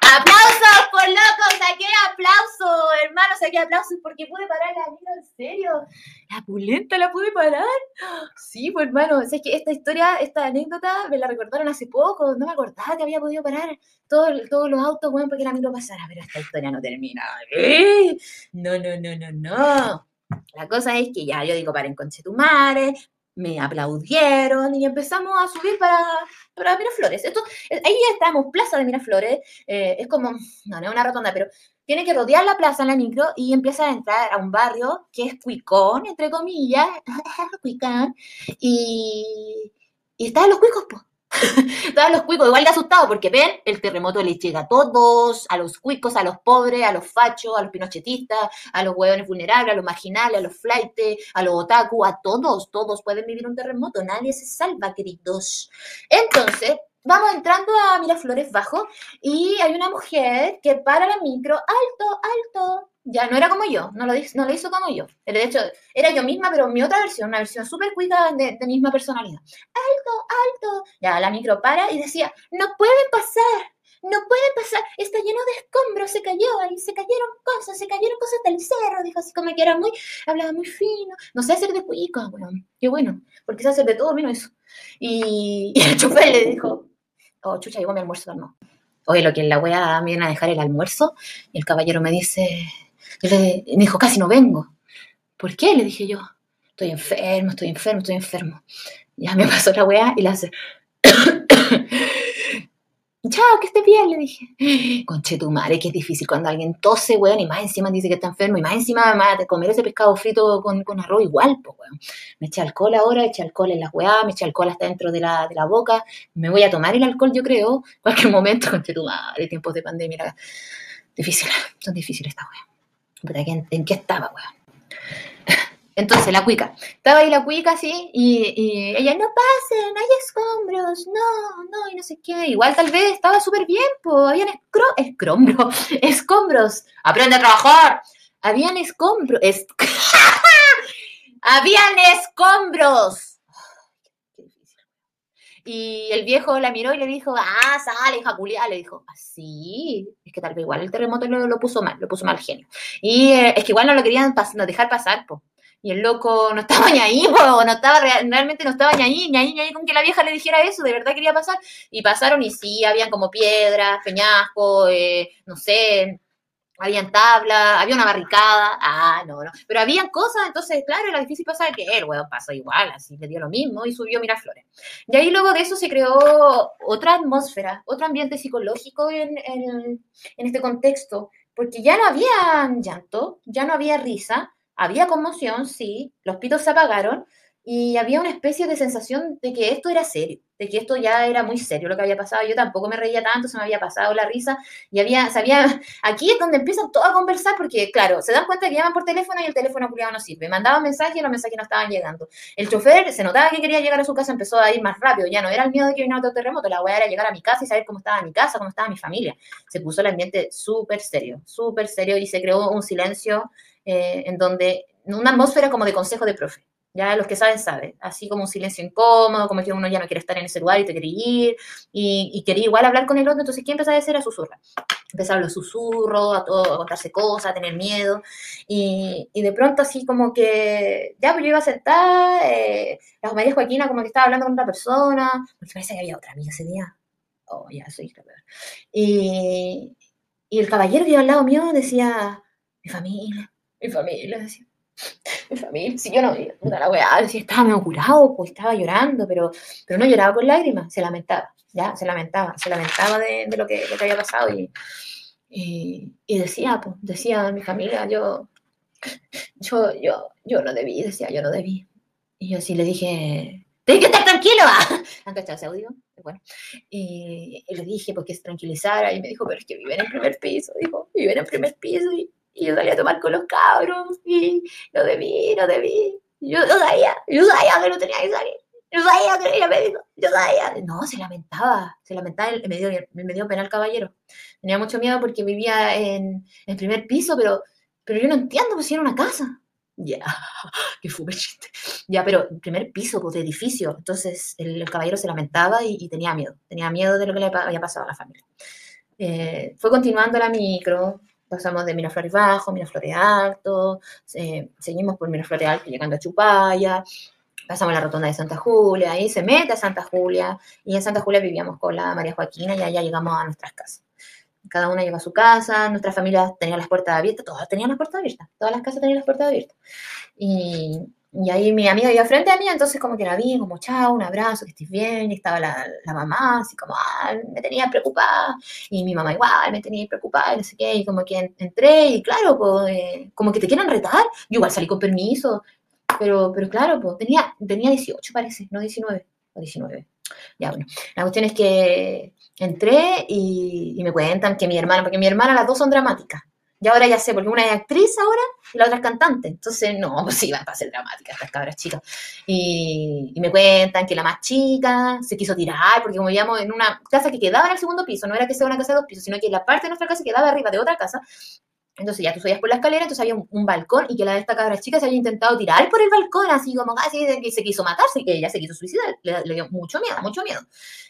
¡Aplausos por loco! ¡Saqué aplausos! Hermano, saqué aplausos porque pude parar la vida, en serio. La pulenta la pude parar. Sí, pues hermano, es que esta historia, esta anécdota, me la recordaron hace poco. No me acordaba que había podido parar todos, todos los autos, bueno, para que la micro pasara. Pero esta historia no termina. No, no, no, no, no. La cosa es que ya yo digo, paren con Chetumare, me aplaudieron y empezamos a subir para, Miraflores. Esto, eh, ahí ya estamos, Plaza de Miraflores, eh, es como, no, no es una rotonda, pero tiene que rodear la plaza en la micro y empieza a entrar a un barrio que es cuicón, entre comillas, cuicán, y, y están los cuicos, pues. Estaban los cuicos igual de asustados porque ven, el terremoto les llega a todos, a los cuicos, a los pobres, a los fachos, a los pinochetistas, a los hueones vulnerables, a los marginales, a los flightes, a los otaku, a todos, todos pueden vivir un terremoto, nadie se salva, queridos. Entonces, vamos entrando a Miraflores Bajo y hay una mujer que para la micro, alto, alto, ya no era como yo, no lo, no lo hizo como yo. De hecho, era yo misma, pero mi otra versión, una versión súper cuida de, de, misma personalidad. Alto, alto. Ya la micro para y decía, no pueden pasar, no puede pasar, está lleno de escombros, se cayó ahí, se cayeron cosas, se cayeron cosas del cerro, dijo así como que era muy, hablaba muy fino, no sé hacer de cuica, weón, qué bueno, porque se hace de todo menos eso. Y, el chofer le dijo, oh, chucha, llegó mi almuerzo, no. Oye, lo que la weá me viene a dejar el almuerzo, y el caballero me dice, me dijo, casi no vengo. ¿Por qué? Le dije yo, estoy enfermo, estoy enfermo, estoy enfermo. Ya me pasó la weá y la hace, Chao, que esté bien, le dije. Conche tu madre, que es difícil cuando alguien tose, weón, y más encima dice que está enfermo, y más encima me de comer ese pescado frito con, con arroz igual, pues, weón. Me eché alcohol ahora, eché alcohol en la weá, me eché alcohol hasta dentro de la, de la boca. Me voy a tomar el alcohol, yo creo, cualquier momento, conche tu madre, tiempos de pandemia. Difícil, son difíciles estas weón. ¿En, ¿En qué estaba, weón? Entonces, la cuica. Estaba ahí la cuica, así, y, ella, no pasen, hay escombros, no, no, y no sé qué. Igual tal vez estaba súper bien, pues, habían escro escombros, escombros. Aprende a trabajar. Habían escombros, habían escombros. Y el viejo la miró y le dijo, ah, sale, hija culiada. Le dijo, así. Ah, es que tal vez igual el terremoto lo, puso mal, lo puso mal genio. Y eh, es que igual no lo querían dejar pasar, pues. Y el loco no estaba ni ahí, o no estaba, realmente no estaba ni ahí, ni ahí, ni ahí con que la vieja le dijera eso, de verdad quería pasar. Y pasaron y sí, habían como piedras, peñasco, eh, no sé, habían tablas, había una barricada, ah, no, no, pero habían cosas, entonces, claro, era difícil pasar, que el weón pasó igual, así le dio lo mismo y subió Miraflores. Y ahí luego de eso se creó otra atmósfera, otro ambiente psicológico en, en este contexto, porque ya no había llanto, ya no había risa, había conmoción, sí, los pitos se apagaron y había una especie de sensación de que esto era serio, de que esto ya era muy serio lo que había pasado. Yo tampoco me reía tanto, se me había pasado la risa y había, sabía, aquí es donde empiezan todos a conversar porque, claro, se dan cuenta que llaman por teléfono y el teléfono culiado no sirve. Mandaban mensajes y los mensajes no estaban llegando. El chofer se notaba que quería llegar a su casa, empezó a ir más rápido, ya no era el miedo de que viniera otro terremoto, la weá era llegar a mi casa y saber cómo estaba mi casa, cómo estaba mi familia. Se puso el ambiente súper serio, súper serio y se creó un silencio eh, en donde una atmósfera como de consejo de profe. Ya los que saben, saben. Así como un silencio incómodo, como que uno ya no quiere estar en ese lugar y te quiere ir, y, quería igual hablar con el otro. Entonces, ¿qué empezaba a hacer? A susurrar. Empezaba a los susurros, a, todo, a contarse cosas, a tener miedo. Y, de pronto, así como que, ya, pues yo iba a sentar, eh, la María Joaquina como que estaba hablando con otra persona, porque parece que había otra amiga ese día. Oh, ya, soy y, y el caballero que iba al lado mío decía, mi familia, mi familia, decía mi familia, si yo no, puta la weá, si estaba medio curado, pues estaba llorando, pero, pero no lloraba con lágrimas, se lamentaba, ya, se lamentaba, se lamentaba de, lo, que, lo, que, había pasado y, y, decía, pues, decía mi familia, yo, yo, yo, yo no debí, decía, yo no debí. Y yo así le dije, tienes que estar tranquilo, ¿han cachado ese audio? Bueno, y, le dije, porque se tranquilizara, y me dijo, pero es que viven en primer piso, dijo, viven en primer piso, y y yo salía a tomar con los cabros y lo debí, lo debí. Yo, yo sabía, yo sabía que no tenía que salir. Yo sabía que era médico, yo sabía. No, se lamentaba, se lamentaba el medio, el medio penal caballero. Tenía mucho miedo porque vivía en el primer piso, pero, pero yo no entiendo, pues si era una casa. Ya, qué fue chiste. Ya, pero el primer piso pues, de edificio. Entonces el, caballero se lamentaba y, tenía miedo. Tenía miedo de lo que le había pasado a la familia. Eh, fue continuando la micro, pasamos de Miraflores Bajo, Miraflores Alto, seguimos por Miraflores Alto llegando a Chupaya, pasamos la rotonda de Santa Julia, ahí se mete a Santa Julia, y en Santa Julia vivíamos con la María Joaquina y allá llegamos a nuestras casas. Cada una llegó a su casa, nuestra familia tenía las puertas abiertas, todas tenían las puertas abiertas, todas las casas tenían las puertas abiertas. Y y ahí mi amiga iba frente a mí, entonces como que la vi, como chao, un abrazo, que estés bien. Y estaba la, la, mamá, así como, ah, me tenía preocupada. Y mi mamá igual, me tenía preocupada, no sé qué. Y como que entré, y claro, pues, como que te quieren retar. Yo igual salí con permiso, pero, pero claro, pues, tenía, tenía 18 parece, no 19, o 19. Ya, bueno, la cuestión es que entré y me cuentan que mi hermana, porque mi hermana las dos son dramáticas. Y ahora ya sé, porque una es actriz ahora y la otra es cantante. Entonces, no, pues sí, van a ser dramáticas estas cabras chicas. Y, me cuentan que la más chica se quiso tirar, porque como vivíamos en una casa que quedaba en el segundo piso, no era que sea una casa de dos pisos, sino que la parte de nuestra casa quedaba arriba de otra casa. Entonces ya tú subías por la escalera, entonces había un, balcón y que la de esta cabra chica se había intentado tirar por el balcón, así como casi que se quiso matarse, que ella se quiso suicidar, le, dio mucho miedo, mucho miedo.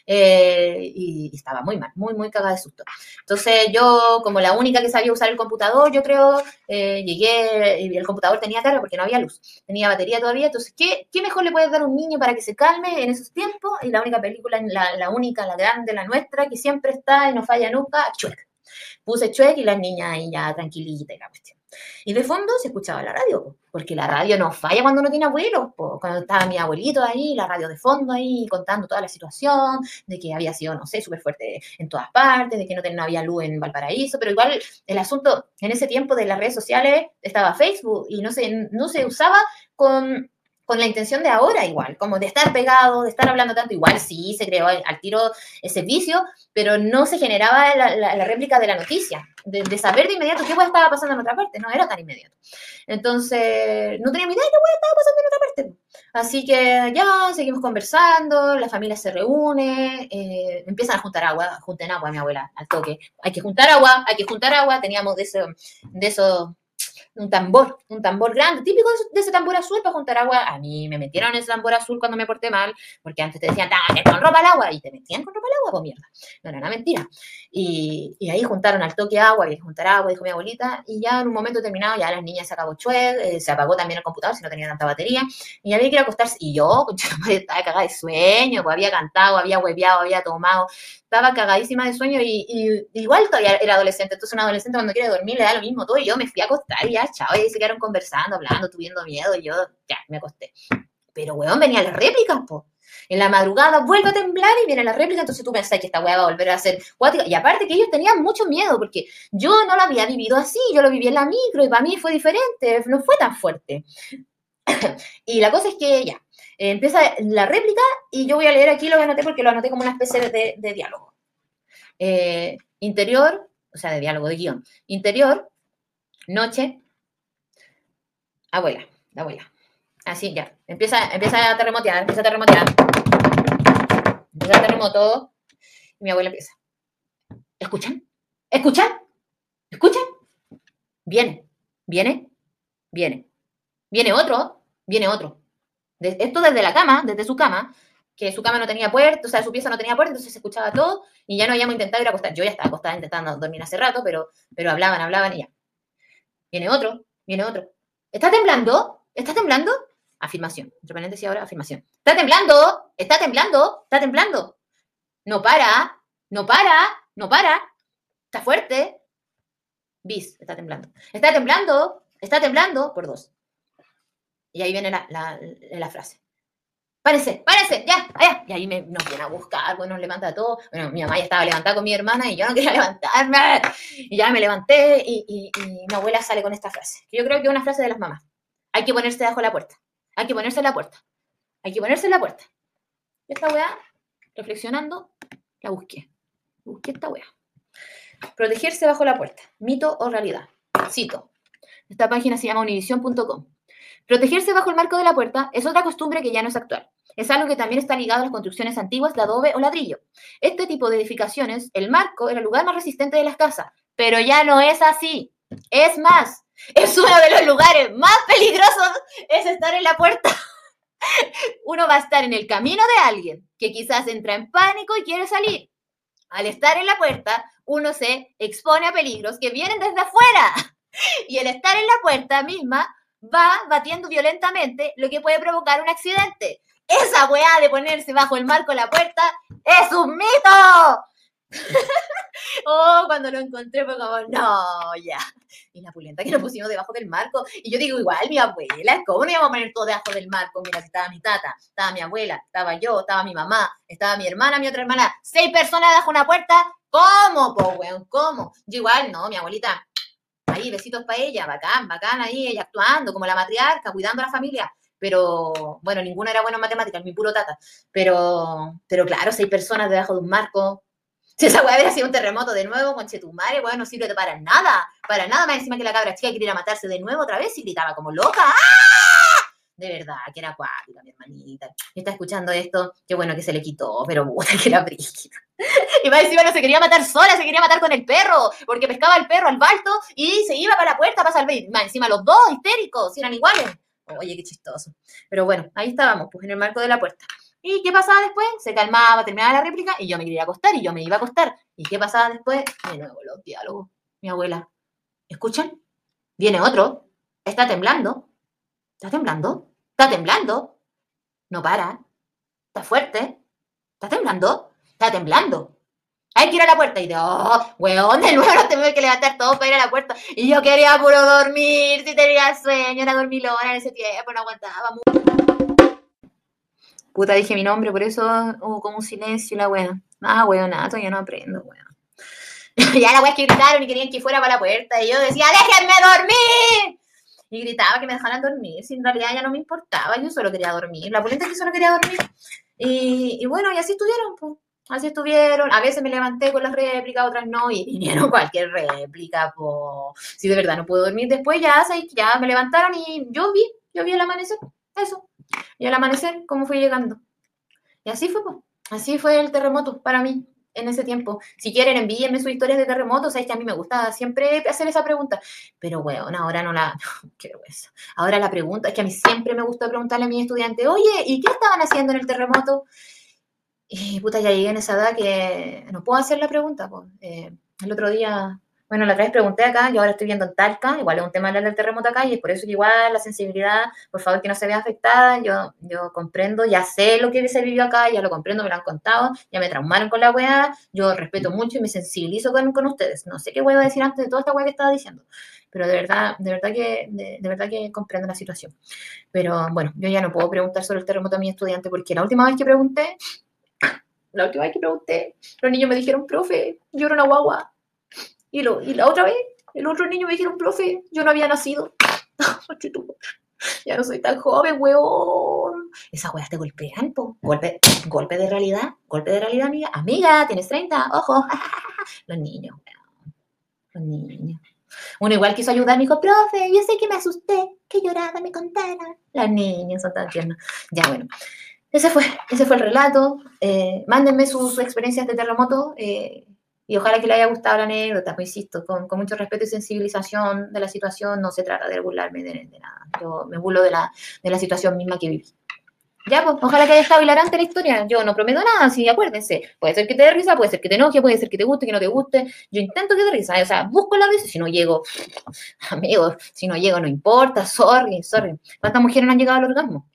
Eh, y, estaba muy mal, muy, muy cagada de susto. Entonces yo, como la única que sabía usar el computador, yo creo, eh, llegué y el computador tenía carga porque no había luz, tenía batería todavía, entonces, ¿qué, ¿qué mejor le puedes dar a un niño para que se calme en esos tiempos? Y la única película, la, la única, la grande, la nuestra, que siempre está y no falla nunca, Chueca puse chueque y las niñas ahí ya tranquilita y la cuestión. Y de fondo se escuchaba la radio, porque la radio no falla cuando uno tiene abuelos. Cuando estaba mi abuelito ahí, la radio de fondo ahí, contando toda la situación, de que había sido, no sé, súper fuerte en todas partes, de que no, no había luz en Valparaíso, pero igual el asunto en ese tiempo de las redes sociales estaba Facebook y no se, no se usaba con con la intención de ahora igual, como de estar pegado, de estar hablando tanto, igual sí se creó al tiro ese vicio, pero no se generaba la, réplica de la noticia, de, saber de inmediato qué estaba pasando en otra parte, no era tan inmediato. Entonces, no tenía ni idea de qué estaba pasando en otra parte. Así que ya seguimos conversando, la familia se reúne, eh, empiezan a juntar agua, junten agua, mi abuela, al toque. Hay que juntar agua, hay que juntar agua, teníamos de, eso, de esos un tambor, un tambor grande, típico de ese tambor azul para juntar agua. A mí me metieron en ese tambor azul cuando me porté mal, porque antes te decían, con ropa al agua, y te metían con ropa al agua, pues mierda. No era una mentira. Y, y, ahí juntaron al toque agua, que juntar agua, dijo mi abuelita, y ya en un momento determinado ya las niñas se acabó chuec, eh, se apagó también el computador si no tenía tanta batería, y había que ir a acostarse. Y yo, estaba cagada de sueño, pues había cantado, había hueveado, había tomado, estaba cagadísima de sueño y, igual todavía era adolescente. Entonces, un adolescente cuando quiere dormir le da lo mismo todo. Y yo me fui a acostar y ya, chao. Y se quedaron conversando, hablando, tuviendo miedo. Y yo, ya, me acosté. Pero, weón, venía la réplica, po. En la madrugada vuelve a temblar y viene la réplica, entonces tú pensás que esta weá va a volver a ser cuática. Y aparte que ellos tenían mucho miedo, porque yo no lo había vivido así, yo lo viví en la micro y para mí fue diferente, no fue tan fuerte. y la cosa es que ya, empieza la réplica y yo voy a leer aquí lo que anoté porque lo anoté como una especie de, diálogo. Eh, interior, o sea, de diálogo, de guion. Interior, noche, abuela, la abuela. Así, ya. Empieza, empieza a terremotear, empieza a terremotear. Empieza a terremoto y mi abuela empieza. ¿Escuchan? ¿Escuchan? ¿Escuchan? Viene, viene, viene. Viene otro, viene otro esto desde la cama, desde su cama, que su cama no tenía puerta, o sea, su pieza no tenía puerta, entonces se escuchaba todo y ya no habíamos intentado ir a acostar. Yo ya estaba acostada intentando dormir hace rato, pero, pero hablaban, hablaban y ya. Viene otro, viene otro. ¿Está temblando? ¿Está temblando? Afirmación. Entre paréntesis ahora, afirmación. ¿Está temblando? ¿Está temblando? ¿Está temblando? No para, no para, no para. Está fuerte. Bis, está temblando. Está temblando, está temblando por dos. Y ahí viene la, frase. Párese, párese, ya, allá. Y ahí me, nos viene a buscar, pues nos levanta todo. Bueno, mi mamá ya estaba levantada con mi hermana y yo no quería levantarme. Y ya me levanté y, mi abuela sale con esta frase. Yo creo que es una frase de las mamás. Hay que ponerse debajo de la puerta. Hay que ponerse en la puerta. Hay que ponerse en la puerta. Esta weá, reflexionando, la busqué. Busqué esta weá. Protegerse bajo la puerta. Mito o realidad. Cito. Esta página se llama univision.com. Protegerse bajo el marco de la puerta es otra costumbre que ya no es actual. Es algo que también está ligado a las construcciones antiguas de adobe o ladrillo. Este tipo de edificaciones, el marco era el lugar más resistente de las casas, pero ya no es así. Es más, es uno de los lugares más peligrosos, es estar en la puerta. Uno va a estar en el camino de alguien que quizás entra en pánico y quiere salir. Al estar en la puerta, uno se expone a peligros que vienen desde afuera. Y el estar en la puerta misma va batiendo violentamente, lo que puede provocar un accidente. Esa weá de ponerse bajo el marco de la puerta es un mito. oh, cuando lo encontré fue como, no, ya. Y la pulenta que lo pusimos debajo del marco. Y yo digo, igual, mi abuela, ¿cómo no íbamos a poner todo debajo del marco? Mira, estaba mi tata, estaba mi abuela, estaba yo, estaba mi mamá, estaba mi hermana, mi otra hermana. Seis personas debajo de una puerta. ¿Cómo, po, weón? ¿Cómo? Yo igual, no, mi abuelita ahí, besitos para ella, bacán, bacán ahí, ella actuando como la matriarca, cuidando a la familia. Pero, bueno, ninguna era buena en matemáticas, mi puro tata. Pero, pero claro, seis personas debajo de un marco. Si esa weá hubiera sido un terremoto de nuevo, con Chetumare, weá, no sirve para nada, para nada más encima que la cabra chica quería matarse de nuevo otra vez y gritaba como loca. ¡Ah! De verdad, que era acuática, mi hermanita. Está escuchando esto, qué bueno que se le quitó, pero puta que era brígida. Y más encima no se quería matar sola, se quería matar con el perro, porque pescaba el perro al balto y se iba para la puerta para salvar. Encima los dos histéricos, eran iguales. Oye, qué chistoso. Pero bueno, ahí estábamos, pues en el marco de la puerta. ¿Y qué pasaba después? Se calmaba, terminaba la réplica y yo me quería acostar y yo me iba a acostar. ¿Y qué pasaba después? De nuevo los diálogos. Mi abuela, ¿escuchan? Viene otro. Está temblando. ¿Está temblando? ¿Está temblando? No para. ¿Está fuerte? ¿Está temblando? Está temblando. Hay que ir a la puerta. Y de, oh, weón, de nuevo nos tenemos que levantar todos para ir a la puerta. Y yo quería puro dormir, si tenía sueño, era dormilona en ese tiempo, no aguantaba mucho. Puta, dije mi nombre, por eso hubo como un silencio la weón. Ah, weón, nada, todavía no aprendo, weón. ya la weón que gritaron y querían que fuera para la puerta. Y yo decía, déjenme dormir. Y gritaba que me dejaran dormir. Si en realidad ya no me importaba, yo solo quería dormir. La polenta que solo quería dormir. Y, y bueno, y así estuvieron, pues. Así estuvieron. A veces me levanté con las réplicas, otras no, y vinieron cualquier réplica, pues. Si de verdad no puedo dormir después, ya, ya me levantaron y yo vi, yo vi el amanecer. Eso. Y al amanecer, cómo fue llegando. Y así fue, pues. Así fue el terremoto para mí en ese tiempo. Si quieren, envíenme sus historias de terremotos. Sabes que a mí me gusta siempre hacer esa pregunta. Pero, bueno, ahora no la. Qué vergüenza. Ahora la pregunta es que a mí siempre me gusta preguntarle a mis estudiantes, oye, ¿y qué estaban haciendo en el terremoto? Y puta, ya llegué en esa edad que no puedo hacer la pregunta. Pues. el otro día bueno, la otra vez pregunté acá, yo ahora estoy viendo en Talca, igual es un tema del terremoto acá, y es por eso que igual la sensibilidad, por favor, que no se vea afectada, yo, yo comprendo, ya sé lo que se vivió acá, ya lo comprendo, me lo han contado, ya me traumaron con la weá, yo respeto mucho y me sensibilizo con, con ustedes. No sé qué voy a decir antes de toda esta weá que estaba diciendo, pero de verdad, de verdad que, de, de, verdad que comprendo la situación. Pero bueno, yo ya no puedo preguntar sobre el terremoto a mi estudiante, porque la última vez que pregunté, la última vez que pregunté, los niños me dijeron, profe, yo era una guagua, y, lo, y la otra vez, el otro niño me dijeron, profe, yo no había nacido. ya no soy tan joven, weón. Esas weas te golpean, po. Golpe, golpe de realidad, golpe de realidad, amiga. Amiga, tienes 30, ojo. Los niños, weón. Los niños. Uno igual quiso ayudar, me dijo, profe, yo sé que me asusté, que lloraba, me contara. Los niños son tan tiernos. Ya, bueno. Ese fue, ese fue el relato. Eh, mándenme sus, experiencias de terremoto. Eh, y ojalá que le haya gustado la anécdota, pues insisto, con, con, mucho respeto y sensibilización de la situación, no se trata de burlarme de, de nada. Yo me burlo de la, de la situación misma que viví. Ya, pues, ojalá que haya estado hilarante la historia. Yo no prometo nada, sí, acuérdense. Puede ser que te dé risa, puede ser que te enoje, puede ser que te guste, que no te guste. Yo intento que te risa, o sea, busco la risa. Si no llego, amigos, si no llego, no importa, sorry, sorry. ¿Cuántas mujeres no han llegado al orgasmo?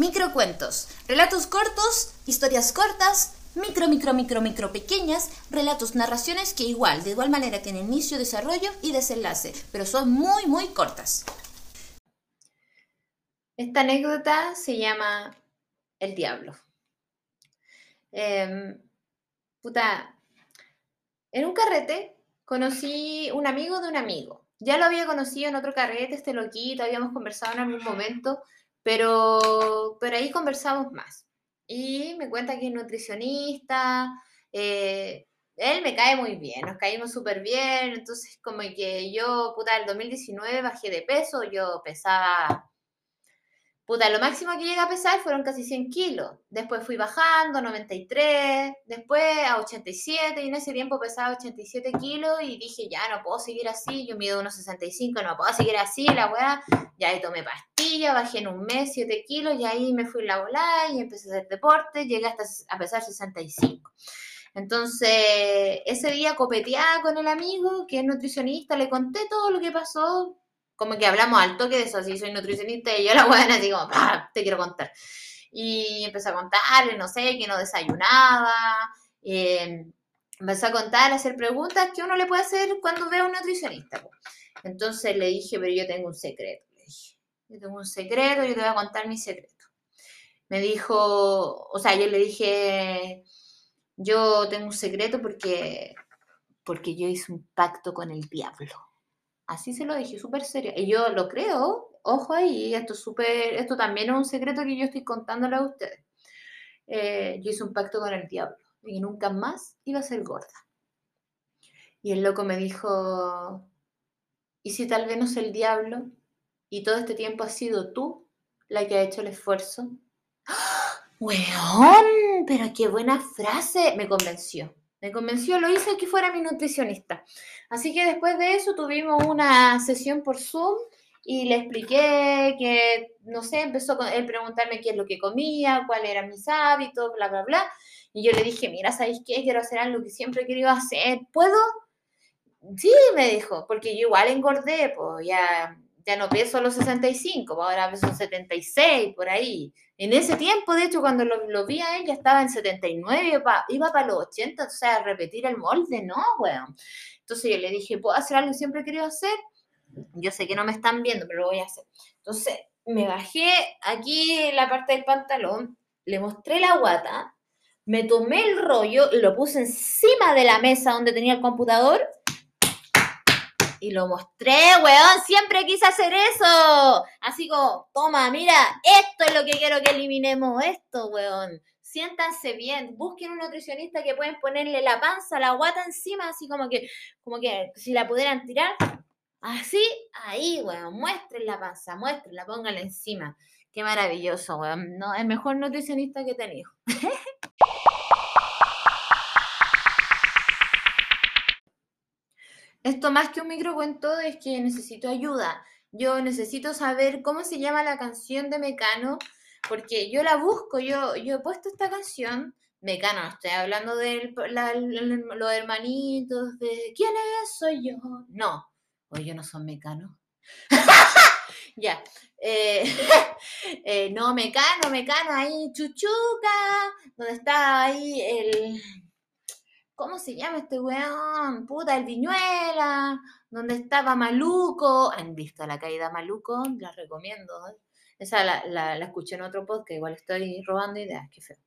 Microcuentos, relatos cortos, historias cortas, micro, micro, micro, micro pequeñas, relatos, narraciones que igual, de igual manera tienen inicio, desarrollo y desenlace, pero son muy, muy cortas. Esta anécdota se llama El Diablo. Eh, puta, en un carrete conocí un amigo de un amigo. Ya lo había conocido en otro carrete, este loquito, habíamos conversado en algún momento pero, pero ahí conversamos más. Y me cuenta que es nutricionista, eh, él me cae muy bien, nos caímos súper bien, entonces como que yo, puta, el 2019 bajé de peso, yo pesaba Puta, lo máximo que llegué a pesar fueron casi 100 kilos. Después fui bajando, a 93, después a 87, y en ese tiempo pesaba 87 kilos y dije, ya no puedo seguir así, yo mido unos 65, no puedo seguir así, la weá. Ya ahí tomé pastilla, bajé en un mes 7 kilos y ahí me fui a la volada y empecé a hacer deporte, llegué hasta a pesar 65. Entonces, ese día copeteaba con el amigo que es nutricionista, le conté todo lo que pasó, como que hablamos al toque de eso, así soy nutricionista y yo la buena así como, te quiero contar. Y empecé a contarle, no sé, que no desayunaba, eh, empecé a contar, a hacer preguntas que uno le puede hacer cuando ve a un nutricionista. Entonces le dije, pero yo tengo un secreto, le dije, yo tengo un secreto, yo te voy a contar mi secreto. Me dijo, o sea, yo le dije, yo tengo un secreto porque, porque yo hice un pacto con el diablo. Así se lo dije, súper serio. Y yo lo creo, ojo ahí, esto, super, esto también es un secreto que yo estoy contándole a ustedes. Eh, yo hice un pacto con el diablo y nunca más iba a ser gorda. Y el loco me dijo, ¿y si tal vez no es el diablo y todo este tiempo has sido tú la que ha hecho el esfuerzo? Weón, pero qué buena frase. Me convenció. Me convenció, lo hice que fuera mi nutricionista. Así que después de eso tuvimos una sesión por Zoom y le expliqué que, no sé, empezó él preguntarme qué es lo que comía, cuáles eran mis hábitos, bla, bla, bla. Y yo le dije, mira, ¿sabéis qué? Quiero hacer algo que siempre he querido hacer. ¿Puedo? Sí, me dijo, porque yo igual engordé, pues ya, ya no peso los 65, pues ahora peso 76, por ahí. En ese tiempo, de hecho, cuando lo, vi a él, ya estaba en 79, iba para los 80, o sea, repetir el molde, no, weón. Entonces yo le dije, ¿puedo hacer algo que siempre he querido hacer? Yo sé que no me están viendo, pero lo voy a hacer. Entonces me bajé aquí en la parte del pantalón, le mostré la guata, me tomé el rollo lo puse encima de la mesa donde tenía el computador y lo mostré, weón, siempre quise hacer eso. Así como, toma, mira, esto es lo que quiero que eliminemos, esto, weón. Siéntanse bien, busquen un nutricionista que pueden ponerle la panza, la guata encima, así como que, como que si la pudieran tirar, así, ahí, weón, muestren la panza, muéstrenla, pónganla encima. Qué maravilloso, weón. No, el mejor nutricionista que he tenido. Esto más que un microcuento es que necesito ayuda. Yo necesito saber cómo se llama la canción de Mecano, porque yo la busco, yo, yo he puesto esta canción, Mecano, estoy hablando de los hermanitos, de ¿quién es? Soy yo. No, hoy yo no soy Mecano. ya. Eh, eh, no, Mecano, Mecano, ahí, Chuchuca, donde está ahí el ¿Cómo se llama este weón? Puta, el Viñuela, donde estaba Maluco. ¿Han visto la caída Maluco? La recomiendo. Esa la, escuché en otro podcast, igual estoy robando ideas, qué feo.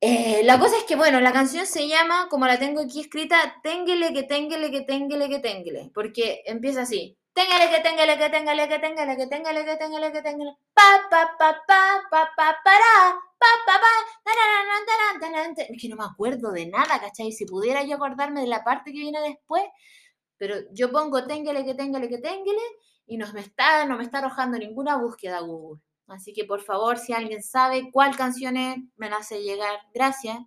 Eh, la cosa es que, bueno, la canción se llama, como la tengo aquí escrita, Téngele que téngele que téngele que téngele, porque empieza así. Téngale que téngale que téngale que téngale que téngale que téngale que téngale. Pa pa pa pa pa pa para pa pa pa. Es que no me acuerdo de nada, ¿cachai? Si pudiera yo acordarme de la parte que viene después, pero yo pongo téngale que téngale que téngale y no me está, no me está arrojando ninguna búsqueda Google. Así que por favor, si alguien sabe cuál canción es, me la hace llegar. Gracias.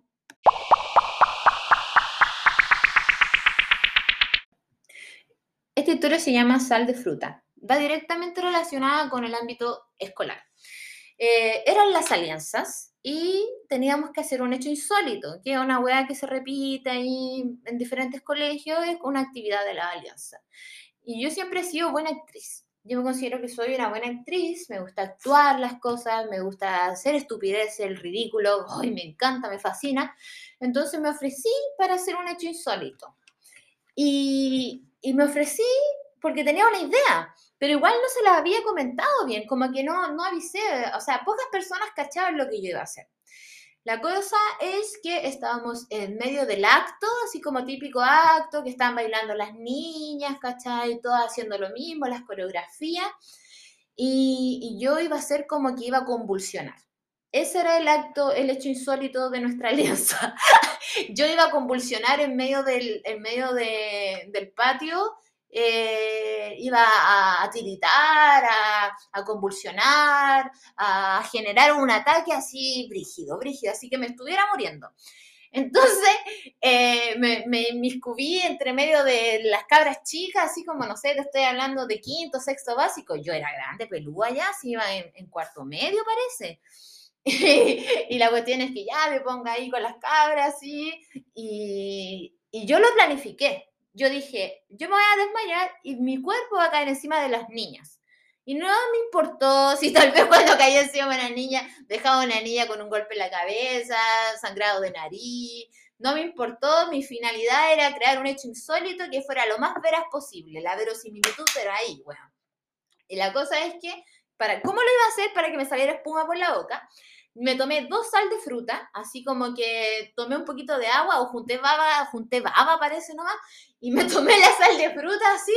Esta historia se llama Sal de Fruta. Va directamente relacionada con el ámbito escolar. Eh, eran las alianzas y teníamos que hacer un hecho insólito, que es una weá que se repite ahí en diferentes colegios, es una actividad de la alianza. Y yo siempre he sido buena actriz. Yo me considero que soy una buena actriz, me gusta actuar las cosas, me gusta hacer estupidez, el ridículo, ¡ay, me encanta, me fascina! Entonces me ofrecí para hacer un hecho insólito. Y, y me ofrecí porque tenía una idea, pero igual no se la había comentado bien, como que no, no avisé, o sea, pocas personas cachaban lo que yo iba a hacer. La cosa es que estábamos en medio del acto, así como típico acto, que estaban bailando las niñas, ¿cachai? Todas haciendo lo mismo, las coreografías, y, y yo iba a ser como que iba a convulsionar. Ese era el acto, el hecho insólito de nuestra alianza. yo iba a convulsionar en medio del, en medio del patio, eh, iba a, tiritar, a, convulsionar, a generar un ataque así brígido, brígido, así que me estuviera muriendo. Entonces eh, me, me inmiscubí entre medio de las cabras chicas, así como, no sé, te estoy hablando de quinto, sexto básico. Yo era grande, pelúa ya, si iba en, en cuarto medio, parece. y la cuestión es que ya me ponga ahí con las cabras y, y yo lo planifiqué. Yo dije, yo me voy a desmayar y mi cuerpo va a caer encima de las niñas. Y no me importó si tal vez cuando cayó encima una niña, dejaba una niña con un golpe en la cabeza, sangrado de nariz. No me importó, mi finalidad era crear un hecho insólito que fuera lo más veraz posible. La verosimilitud, pero ahí, bueno. Y la cosa es que, para, ¿cómo lo iba a hacer para que me saliera espuma por la boca? Me tomé dos sal de fruta, así como que tomé un poquito de agua o junté baba, junté baba parece nomás, y me tomé la sal de fruta así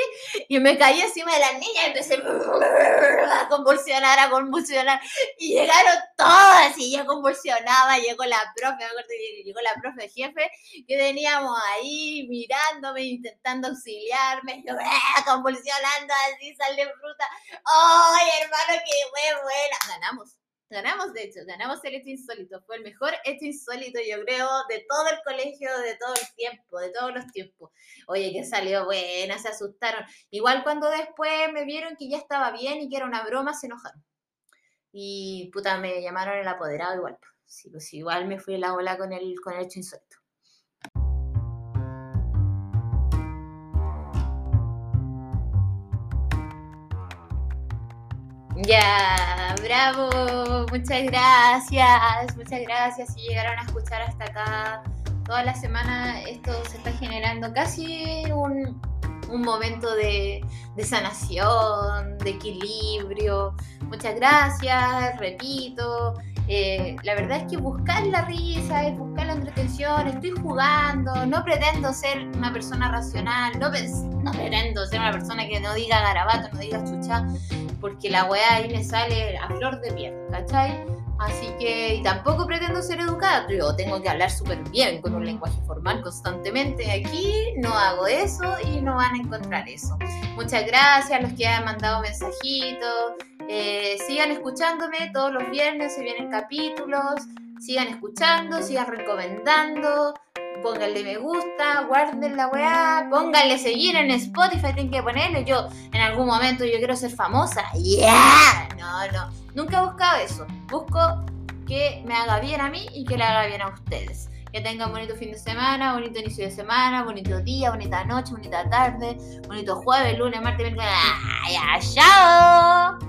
y me caí encima de la niña y empecé a convulsionar, a convulsionar y llegaron todas y yo convulsionaba, llegó la profe, me acuerdo llegó la profe jefe que teníamos ahí mirándome, intentando auxiliarme, yo ¡ah! convulsionando así, sal de fruta, ¡ay hermano, qué buena! Ganamos Ganamos, de hecho, ganamos el hecho insólito. Fue el mejor hecho insólito, yo creo, de todo el colegio, de todo el tiempo, de todos los tiempos. Oye, que salió buena, se asustaron. Igual cuando después me vieron que ya estaba bien y que era una broma, se enojaron. Y puta, me llamaron el apoderado igual. Pues igual me fui la ola con el, con el hecho insólito. Ya, bravo, muchas gracias, muchas gracias si llegaron a escuchar hasta acá. Toda la semana esto se está generando casi un, un momento de, de, sanación, de equilibrio. Muchas gracias, repito. Eh, la verdad es que buscar la risa, es buscar la entretención, estoy jugando, no pretendo ser una persona racional, no, pretendo ser una persona que no diga garabato, no diga chucha, porque la weá ahí me sale a flor de piel, ¿cachai? Así que, y tampoco pretendo ser educada, yo tengo que hablar súper bien con un lenguaje formal constantemente. Aquí no hago eso y no van a encontrar eso. Muchas gracias a los que han mandado mensajitos. Eh, sigan escuchándome todos los viernes, se vienen capítulos. Sigan escuchando, sigan recomendando pónganle me gusta, guarden la weá, pónganle seguir en Spotify, tienen que ponerle. Yo en algún momento yo quiero ser famosa. ¡Yeah! No, no. Nunca he buscado eso. Busco que me haga bien a mí y que le haga bien a ustedes. Que tengan bonito fin de semana, bonito inicio de semana, bonito día, bonita noche, bonita tarde, bonito jueves, lunes, martes, miércoles. ¡Ya! ¡Chao!